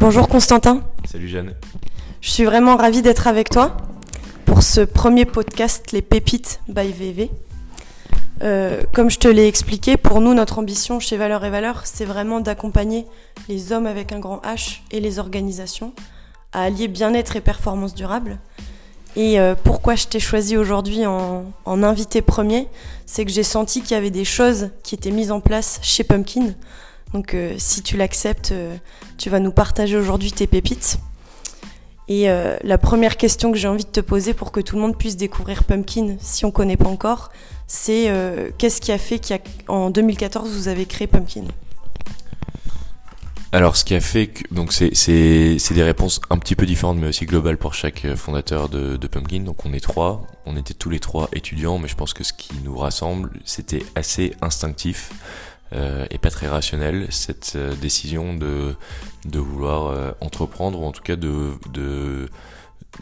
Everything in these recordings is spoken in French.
Bonjour Constantin. Salut Jeanne. Je suis vraiment ravie d'être avec toi pour ce premier podcast Les Pépites by VV. Euh, comme je te l'ai expliqué, pour nous, notre ambition chez Valeurs et Valeurs, c'est vraiment d'accompagner les hommes avec un grand H et les organisations à allier bien-être et performance durable. Et euh, pourquoi je t'ai choisi aujourd'hui en, en invité premier, c'est que j'ai senti qu'il y avait des choses qui étaient mises en place chez Pumpkin donc euh, si tu l'acceptes, euh, tu vas nous partager aujourd'hui tes pépites. Et euh, la première question que j'ai envie de te poser pour que tout le monde puisse découvrir Pumpkin, si on ne connaît pas encore, c'est qu'est-ce qui a fait qu'en 2014 vous avez créé Pumpkin? Alors, ce qui a fait que donc c'est des réponses un petit peu différentes, mais aussi globales pour chaque fondateur de Pumpkin. Donc, on est trois, on était tous les trois étudiants, mais je pense que ce qui nous rassemble, c'était assez instinctif euh, et pas très rationnel cette euh, décision de, de vouloir euh, entreprendre ou en tout cas de, de,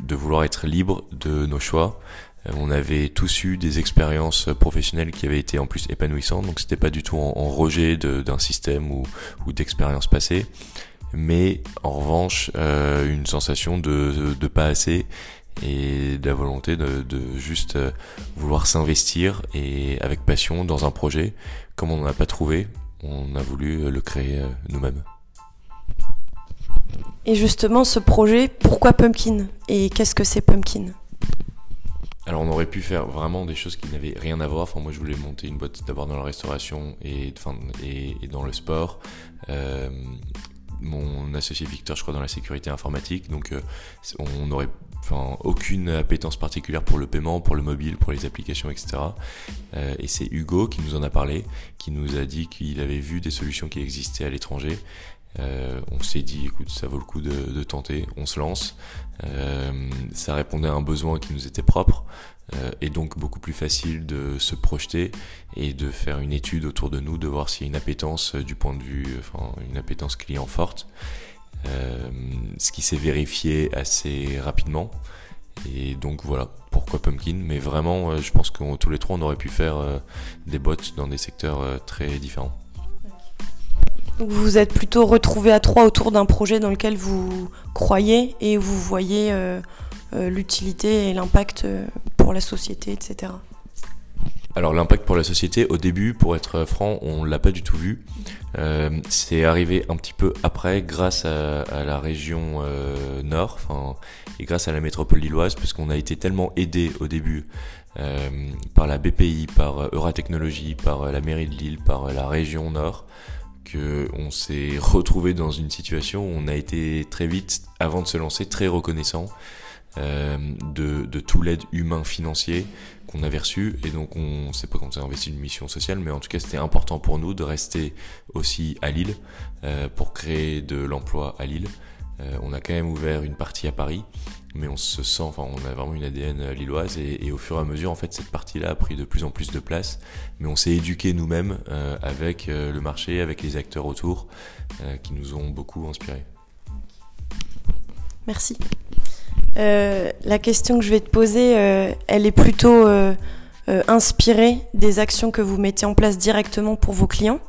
de vouloir être libre de nos choix. On avait tous eu des expériences professionnelles qui avaient été en plus épanouissantes, donc c'était pas du tout en, rejet d'un système ou, ou d'expériences passées, mais en revanche une sensation de, de pas assez et de la volonté de, de juste vouloir s'investir et avec passion dans un projet comme on n'en a pas trouvé, on a voulu euh, le créer euh, nous-mêmes. Et justement, ce projet, pourquoi Pumpkin? Et qu'est-ce que c'est Pumpkin? Alors on aurait pu faire vraiment des choses qui n'avaient rien à voir. Enfin moi je voulais monter une boîte d'abord dans la restauration et, enfin, et, dans le sport. Euh, mon associé Victor je crois dans la sécurité informatique. Donc on aurait enfin, aucune appétence particulière pour le paiement, pour le mobile, pour les applications, etc. Euh, et c'est Hugo qui nous en a parlé, qui nous a dit qu'il avait vu des solutions qui existaient à l'étranger. Euh, on s'est dit, écoute, ça vaut le coup de, de tenter, on se lance. Euh, ça répondait à un besoin qui nous était propre, euh, et donc beaucoup plus facile de se projeter et de faire une étude autour de nous, de voir s'il y a une appétence du point de vue, enfin, une appétence client forte. Euh, ce qui s'est vérifié assez rapidement. Et donc voilà, pourquoi Pumpkin? Mais vraiment, euh, je pense que tous les trois, on aurait pu faire euh, des bots dans des secteurs très différents. Donc vous vous êtes plutôt retrouvés à trois autour d'un projet dans lequel vous croyez et vous voyez l'utilité et l'impact la société, etc. Alors l'impact pour la société, au début, pour être franc, on l'a pas du tout vu. Euh, c'est arrivé un petit peu après, grâce à, la région euh, nord, et grâce à la métropole lilloise, puisqu'on a été tellement aidé au début euh, par la BPI, par Euratechnologie, par la mairie de Lille, par la région nord, que on s'est retrouvé dans une situation où on a été très vite, avant de se lancer, très reconnaissant de, de tout l'aide humain financier qu'on avait reçu. Et donc on sait pas on s'est investi une mission sociale mais en tout cas c'était important pour nous de rester aussi à Lille euh, pour créer de l'emploi à Lille. Euh, on a quand même ouvert une partie à Paris mais on se sent enfin on a vraiment une ADN lilloise et, au fur et à mesure en fait cette partie là a pris de plus en plus de place. Mais on s'est éduqué nous-mêmes euh, avec le marché avec les acteurs autour qui nous ont beaucoup inspiré merci euh, la question que je vais te poser, euh, elle est plutôt euh, inspirée des actions que vous mettez en place directement pour vos clients.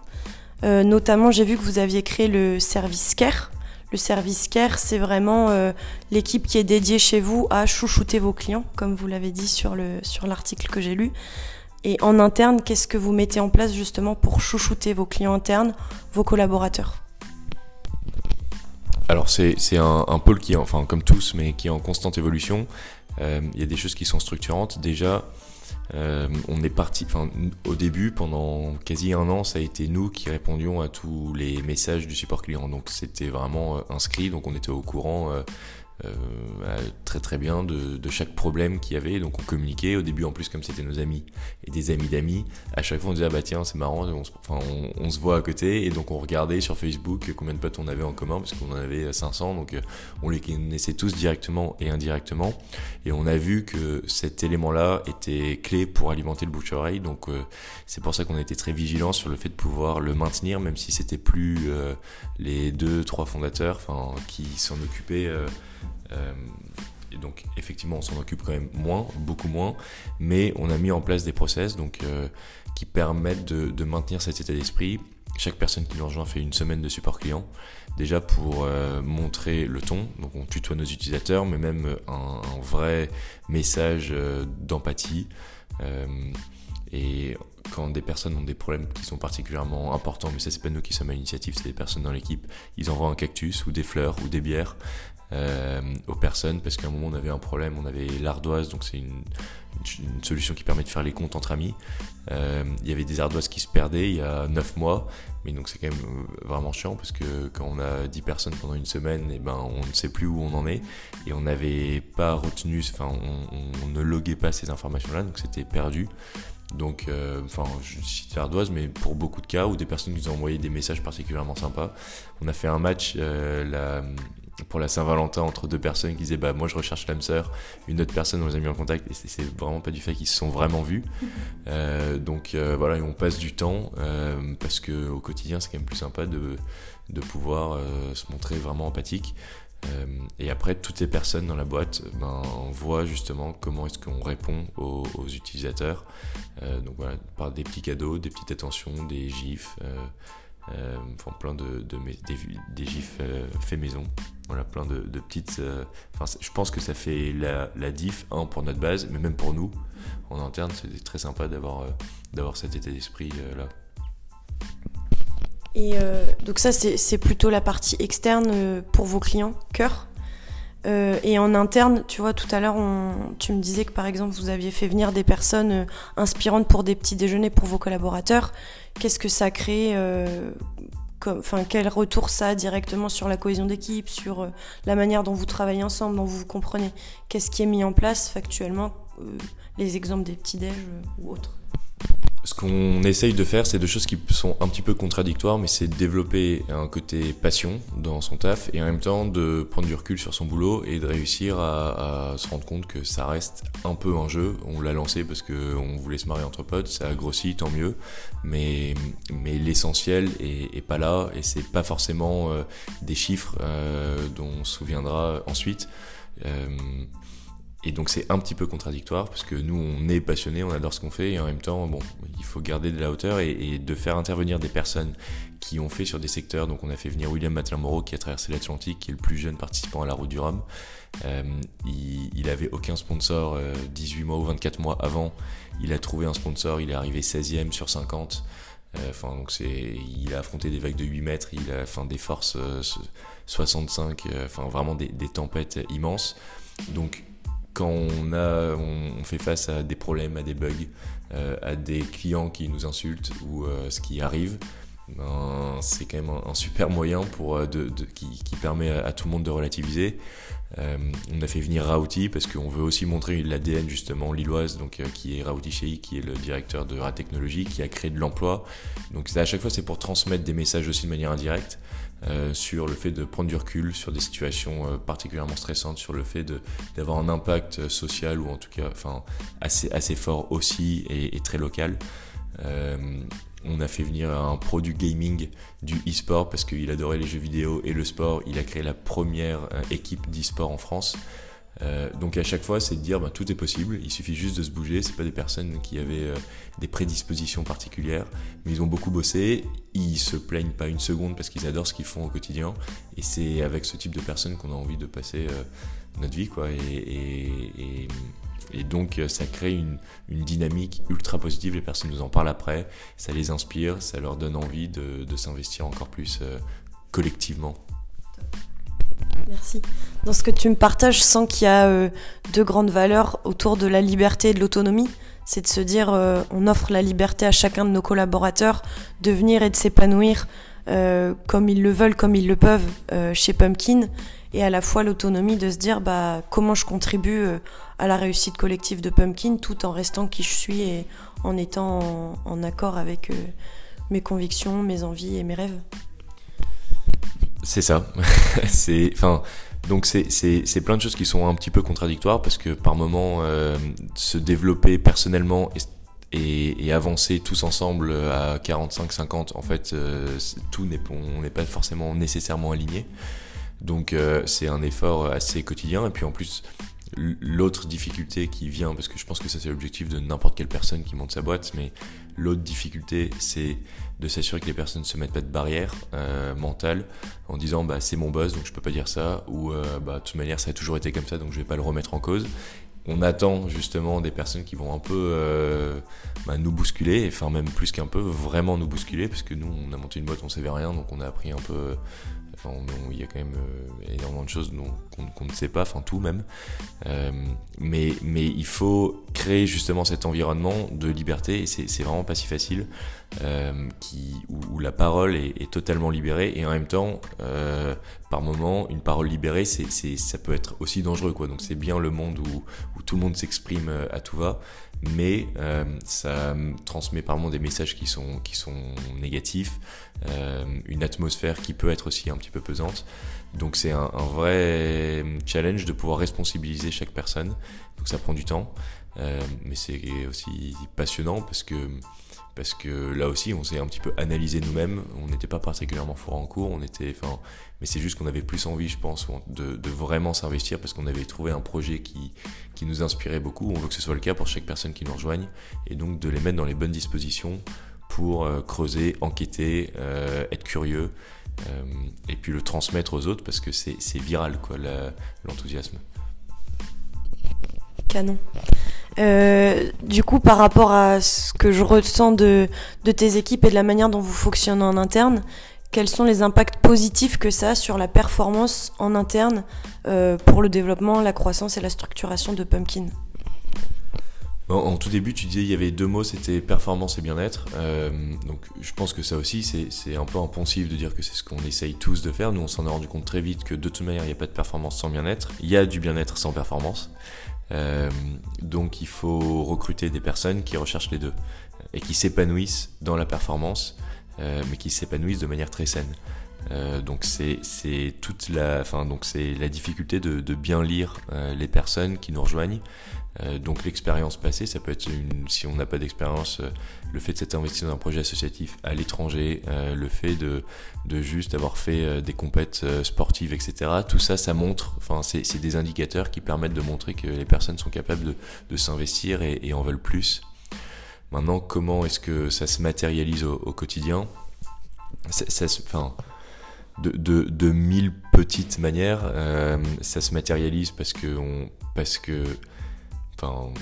notamment, j'ai vu que vous aviez créé le service Care. Le service Care, c'est vraiment l'équipe qui est dédiée chez vous à chouchouter vos clients, comme vous l'avez dit sur le sur l'article que j'ai lu. Et en interne, qu'est-ce que vous mettez en place justement pour chouchouter vos clients internes, vos collaborateurs? Alors c'est un, un, pôle qui, enfin comme tous, mais qui est en constante évolution. Euh, il y a des choses qui sont structurantes. Déjà, euh, on est parti, enfin au début, pendant quasi un an, ça a été nous qui répondions à tous les messages du support client. Donc c'était vraiment euh, inscrit, donc on était au courant euh, très très bien de, de chaque problème qu'il y avait. Donc on communiquait. Au début, en plus, comme c'était nos amis et des amis d'amis, à chaque fois on disait ah bah tiens c'est marrant, on se, enfin, on, se voit à côté et donc on regardait sur Facebook combien de potes on avait en commun parce qu'on en avait 500. Donc euh, on les connaissait tous directement et indirectement. Et on a vu que cet élément-là était clé pour alimenter le bouche oreille. Donc euh, c'est pour ça qu'on a été très vigilant sur le fait de pouvoir le maintenir, même si c'était plus les deux trois fondateurs, enfin qui s'en occupaient. Euh, et donc effectivement on s'en occupe quand même moins, beaucoup moins, mais on a mis en place des process donc, euh, qui permettent de, maintenir cet état d'esprit chaque personne qui nous rejoint fait une semaine de support client. Déjà pour montrer le ton, donc on tutoie nos utilisateurs, mais même un, vrai message d'empathie. Et quand des personnes ont des problèmes qui sont particulièrement importants, mais ça c'est pas nous qui sommes à l'initiative, c'est des personnes dans l'équipe, ils envoient un cactus ou des fleurs ou des bières euh, aux personnes parce qu'à un moment on avait un problème, on avait l'ardoise, donc c'est une, solution qui permet de faire les comptes entre amis. Euh, il y avait des ardoises qui se perdaient il y a 9 mois, mais donc c'est quand même euh, vraiment chiant parce que quand on a 10 personnes pendant une semaine, et eh ben on ne sait plus où on en est et on n'avait pas retenu, enfin on, on, ne loguait pas ces informations là, donc c'était perdu. Donc, euh, enfin, je cite l'ardoise, mais pour beaucoup de cas où des personnes nous ont envoyé des messages particulièrement sympas. On a fait un match euh, pour la Saint-Valentin entre deux personnes qui disaient bah moi je recherche l'âme sœur, une autre personne on les a mis en contact et c'est vraiment pas du fait qu'ils se sont vraiment vus. Euh, donc voilà, on passe du temps parce que au quotidien c'est quand même plus sympa de, de pouvoir se montrer vraiment empathique. Euh, et après, toutes les personnes dans la boîte ben, voient justement comment est-ce qu'on répond aux, utilisateurs. Euh, donc voilà, par des petits cadeaux, des petites attentions, des gifs, euh, enfin plein de, des, gifs faits maison. Voilà, plein de, petites. Enfin, je pense que ça fait la, la diff, un pour notre base, mais même pour nous en interne, c'est très sympa d'avoir d'avoir cet état d'esprit là. Et euh, donc ça, c'est plutôt la partie externe euh, pour vos clients, cœur. Euh, et en interne, tu vois, tout à l'heure, tu me disais que par exemple, vous aviez fait venir des personnes inspirantes pour des petits déjeuners pour vos collaborateurs. Qu'est-ce que ça a créé Enfin, quel retour ça a directement sur la cohésion d'équipe, sur la manière dont vous travaillez ensemble, dont vous vous comprenez Qu'est-ce qui est mis en place factuellement Les exemples des petits déj ou autres? Ce qu'on essaye de faire, c'est deux choses qui sont un petit peu contradictoires, mais c'est de développer un côté passion dans son taf et en même temps de prendre du recul sur son boulot et de réussir à, se rendre compte que ça reste un peu un jeu. On l'a lancé parce qu'on voulait se marier entre potes, ça a grossi, tant mieux, mais, l'essentiel est, pas là et c'est pas forcément euh, des chiffres euh, dont on se souviendra ensuite. Euh, et donc c'est un petit peu contradictoire parce que nous on est passionnés, on adore ce qu'on fait et en même temps bon il faut garder de la hauteur et, de faire intervenir des personnes qui ont fait sur des secteurs. Donc on a fait venir William Matlin-Moreau qui a traversé l'Atlantique, qui est le plus jeune participant à la route du Rhum. Euh, il, il avait aucun sponsor 18 euh, mois ou 24 mois avant. Il a trouvé un sponsor, il est arrivé 16e sur 50. Euh, enfin donc c'est, il a affronté des vagues de 8 mètres, il a enfin des forces 65, enfin vraiment des, des tempêtes immenses. Donc quand on, a, on fait face à des problèmes, à des bugs, euh, à des clients qui nous insultent ou euh, ce qui arrive, ben, c'est quand même un, super moyen pour, euh, de, qui, permet à, tout le monde de relativiser. on a fait venir Rauti parce qu'on veut aussi montrer l'ADN justement lilloise, donc qui est Rauti Shei, qui est le directeur de Ra Technologie, qui a créé de l'emploi. Donc à chaque fois c'est pour transmettre des messages aussi de manière indirecte. Euh, sur le fait de prendre du recul sur des situations euh, particulièrement stressantes, sur le fait d'avoir un impact euh, social ou en tout cas enfin, assez, assez fort aussi et, très local. on a fait venir un produit gaming du e-sport parce qu'il adorait les jeux vidéo et le sport. Il a créé la première équipe d'e-sport en France. Euh, donc à chaque fois, c'est de dire bah, tout est possible, il suffit juste de se bouger. C'est pas des personnes qui avaient euh, des prédispositions particulières, mais ils ont beaucoup bossé. Ils se plaignent pas une seconde parce qu'ils adorent ce qu'ils font au quotidien. Et c'est avec ce type de personnes qu'on a envie de passer euh, notre vie, quoi. Et, donc ça crée une, dynamique ultra positive. Les personnes nous en parlent après, ça les inspire, ça leur donne envie de s'investir encore plus collectivement. Merci. Dans ce que tu me partages, je sens qu'il y a euh, deux grandes valeurs autour de la liberté et de l'autonomie. C'est de se dire, euh, on offre la liberté à chacun de nos collaborateurs de venir et de s'épanouir euh, comme ils le veulent, comme ils le peuvent chez Pumpkin, et à la fois l'autonomie de se dire, bah, comment je contribue à la réussite collective de Pumpkin tout en restant qui je suis et en étant en accord avec mes convictions, mes envies et mes rêves. C'est ça. c'est, enfin, donc c'est, plein de choses qui sont un petit peu contradictoires parce que par moment, euh, se développer personnellement et, avancer tous ensemble à 45-50, en fait, euh, tout n'est, on n'est pas forcément nécessairement aligné. Donc euh, c'est un effort assez quotidien et puis en plus l'autre difficulté qui vient, parce que je pense que ça c'est l'objectif de n'importe quelle personne qui monte sa boîte, mais l'autre difficulté c'est de s'assurer que les personnes ne se mettent pas de barrière euh, mentale en disant bah c'est mon boss donc je peux pas dire ça ou euh, bah de toute manière ça a toujours été comme ça donc je vais pas le remettre en cause. On attend justement des personnes qui vont un peu euh, bah, nous bousculer, enfin même plus qu'un peu, vraiment nous bousculer, parce que nous on a monté une boîte, on savait rien, donc on a appris un peu il y a quand même euh, énormément de choses qu'on ne sait pas, enfin tout même. Euh, mais, mais il faut créer justement cet environnement de liberté et c'est vraiment pas si facile. Euh, qui, où, la parole est, totalement libérée et en même temps, par moment, une parole libérée, c'est ça peut être aussi dangereux. Quoi. Donc c'est bien le monde où, où tout le monde s'exprime à tout va mais euh, ça transmet par moment des messages qui sont, qui sont négatifs, euh, une atmosphère qui peut être aussi un petit peu pesante. Donc c'est un, un, vrai challenge de pouvoir responsabiliser chaque personne. Donc ça prend du temps, euh, mais c'est aussi passionnant parce que parce que là aussi on s'est un petit peu analysé nous-mêmes. On n'était pas particulièrement fort en cours, on était, mais c'est juste qu'on avait plus envie, je pense, de, de vraiment s'investir parce qu'on avait trouvé un projet qui, qui nous inspirait beaucoup. On veut que ce soit le cas pour chaque personne qui nous rejoigne et donc de les mettre dans les bonnes dispositions pour euh, creuser, enquêter, euh, être curieux euh, et puis le transmettre aux autres parce que c'est viral quoi l'enthousiasme. Canon. Euh, du coup, par rapport à ce que je ressens de, tes équipes et de la manière dont vous fonctionnez en interne, quels sont les impacts positifs que ça a sur la performance en interne euh, pour le développement, la croissance et la structuration de Pumpkin? En, tout début, tu disais il y avait deux mots, c'était performance et bien-être. Euh, donc je pense que ça aussi, c'est un peu impensif de dire que c'est ce qu'on essaye tous de faire. Nous, on s'en est rendu compte très vite que de toute manière, il n'y a pas de performance sans bien-être. Il y a du bien-être sans performance. Euh, donc il faut recruter des personnes qui recherchent les deux et qui s'épanouissent dans la performance, euh, mais qui s'épanouissent de manière très saine. Euh, donc c'est toute la, enfin donc c'est la difficulté de, de bien lire euh, les personnes qui nous rejoignent. Euh, donc l'expérience passée, ça peut être une, si on n'a pas d'expérience, euh, le fait de s'être investi dans un projet associatif à l'étranger, le fait de, juste avoir fait des compètes sportives, etc. Tout ça, ça montre, enfin c'est des indicateurs qui permettent de montrer que les personnes sont capables de, s'investir et, en veulent plus. Maintenant, comment est-ce que ça se matérialise au, quotidien? Enfin, de, mille petites manières. Euh, ça se matérialise parce que, parce que, enfin,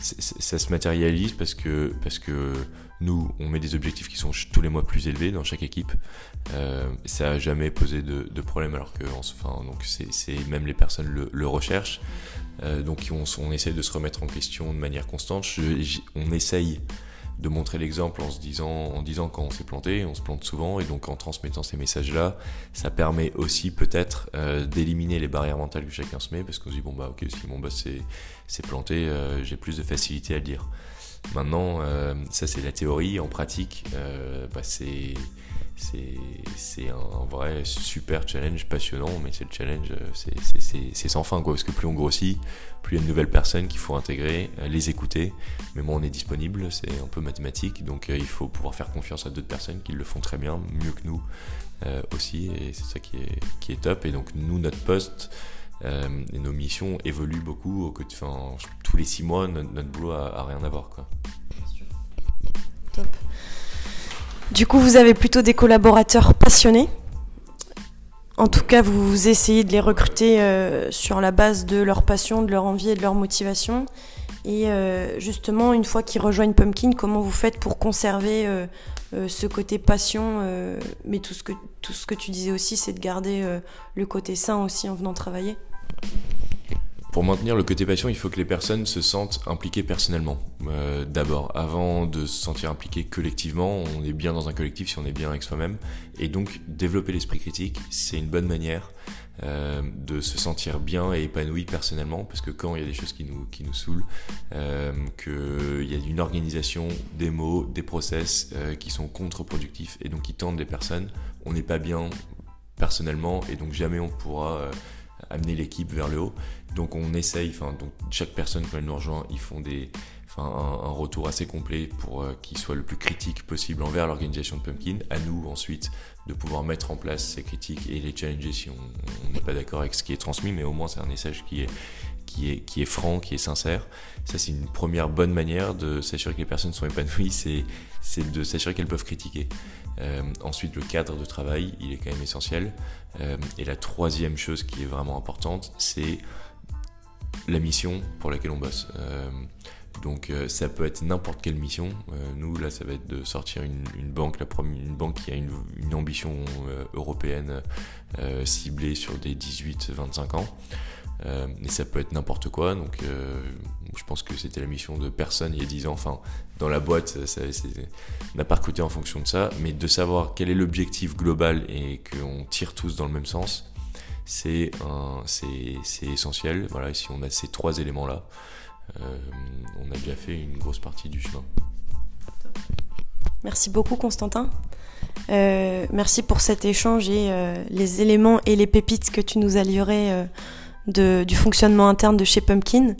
ça se matérialise parce que, parce que nous, on met des objectifs qui sont tous les mois plus élevés dans chaque équipe. Euh, ça a jamais posé de, problème alors que, enfin, donc c'est même les personnes le, recherchent. Euh, donc on, essaie de se remettre en question de manière constante. on essaye de montrer l'exemple en se disant, en disant quand on s'est planté, on se plante souvent, et donc en transmettant ces messages-là, ça permet aussi peut-être euh, d'éliminer les barrières mentales que chacun se met, parce qu'on se dit bon bah ok si mon boss s'est planté, euh, j'ai plus de facilité à le dire. Maintenant, euh, ça c'est la théorie, en pratique, bah, c'est c'est un vrai super challenge passionnant, mais c'est le challenge, c'est sans fin, quoi, parce que plus on grossit, plus il y a de nouvelles personnes qu'il faut intégrer, euh, les écouter, mais moi on est disponible, c'est un peu mathématique, donc euh, il faut pouvoir faire confiance à d'autres personnes qui le font très bien, mieux que nous euh, aussi, et c'est ça qui est, top, et donc nous, notre poste, et nos missions évoluent beaucoup, au, tous les six mois, notre, boulot a, a, rien à voir, quoi. Top. Du coup, vous avez plutôt des collaborateurs passionnés. En tout cas, vous essayez de les recruter euh, sur la base de leur passion, de leur envie et de leur motivation. Et euh, justement, une fois qu'ils rejoignent Pumpkin, comment vous faites pour conserver euh, ce côté passion Mais tout ce, que, tout ce que tu disais aussi, c'est de garder le côté sain aussi en venant travailler? Pour maintenir le côté passion, il faut que les personnes se sentent impliquées personnellement. Euh, D'abord, avant de se sentir impliquées collectivement, on est bien dans un collectif si on est bien avec soi-même. Et donc, développer l'esprit critique, c'est une bonne manière euh, de se sentir bien et épanoui personnellement, parce que quand il y a des choses qui nous, qui nous saoulent, euh, qu'il y a une organisation, des mots, des process qui sont contre-productifs et donc qui tendent des personnes, on n'est pas bien personnellement et donc jamais on pourra amener l'équipe vers le haut. Donc on essaye, enfin chaque personne quand elle nous rejoint, ils font des, un, retour assez complet pour euh, qu'il soit le plus critique possible envers l'organisation de Pumpkin. À nous ensuite de pouvoir mettre en place ces critiques et les challenger si on n'est pas d'accord avec ce qui est transmis, mais au moins c'est un message qui est qui est, franc, qui est sincère. Ça, c'est une première bonne manière de s'assurer que les personnes sont épanouies, c'est, de s'assurer qu'elles peuvent critiquer. Euh, ensuite, le cadre de travail, il est quand même essentiel. Euh, et la troisième chose qui est vraiment importante, c'est la mission pour laquelle on bosse. Euh, donc ça peut être n'importe quelle mission. nous là, ça va être de sortir une, banque, la première, une banque qui a une ambition européenne ciblée sur des 18-25 ans. Euh, mais ça peut être n'importe quoi. Donc, euh, je pense que c'était la mission de personne il y a 10 ans. Enfin, dans la boîte, ça n'a pas recruté en fonction de ça. Mais de savoir quel est l'objectif global et qu'on tire tous dans le même sens, c'est essentiel. Voilà, si on a ces trois éléments-là, euh, on a déjà fait une grosse partie du chemin. Merci beaucoup, Constantin. merci pour cet échange et les éléments et les pépites que tu nous as livrés du fonctionnement interne de chez Pumpkin.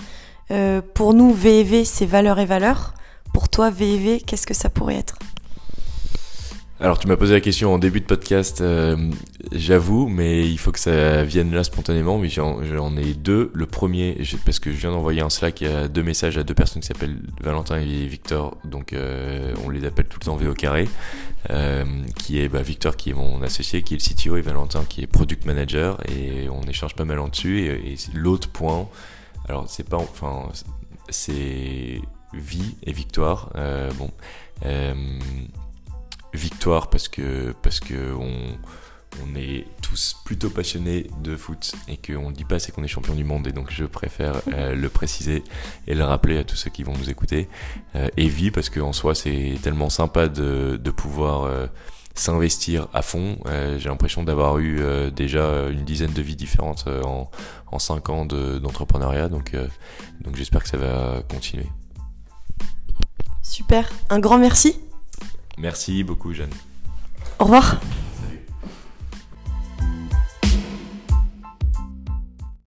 Euh, pour nous, VEV, c'est valeur et valeur. Pour toi, VEV, qu'est-ce que ça pourrait être? Alors tu m'as posé la question en début de podcast, euh, j'avoue, mais il faut que ça vienne là spontanément, mais j'en ai deux. Le premier, parce que je viens d'envoyer un Slack, il y a deux messages à deux personnes qui s'appellent Valentin et Victor, donc euh, on les appelle tout le temps V au carré, euh, qui est bah, Victor qui est mon associé, qui est le CTO, et Valentin qui est Product Manager, et on échange pas mal en dessus. Et, l'autre point, alors c'est pas, enfin, c'est vie et victoire. bon victoire parce que parce que on, on est tous plutôt passionnés de foot et qu'on ne dit pas c'est qu'on est champion du monde et donc je préfère euh, le préciser et le rappeler à tous ceux qui vont nous écouter. Euh, et vie parce qu'en soi c'est tellement sympa de, de pouvoir euh, s'investir à fond. J'ai l'impression d'avoir eu déjà une dizaine de vies différentes en, en cinq ans d'entrepreneuriat. Donc, donc j'espère que ça va continuer. Super. Un grand merci. Merci beaucoup, Jeanne. Au revoir.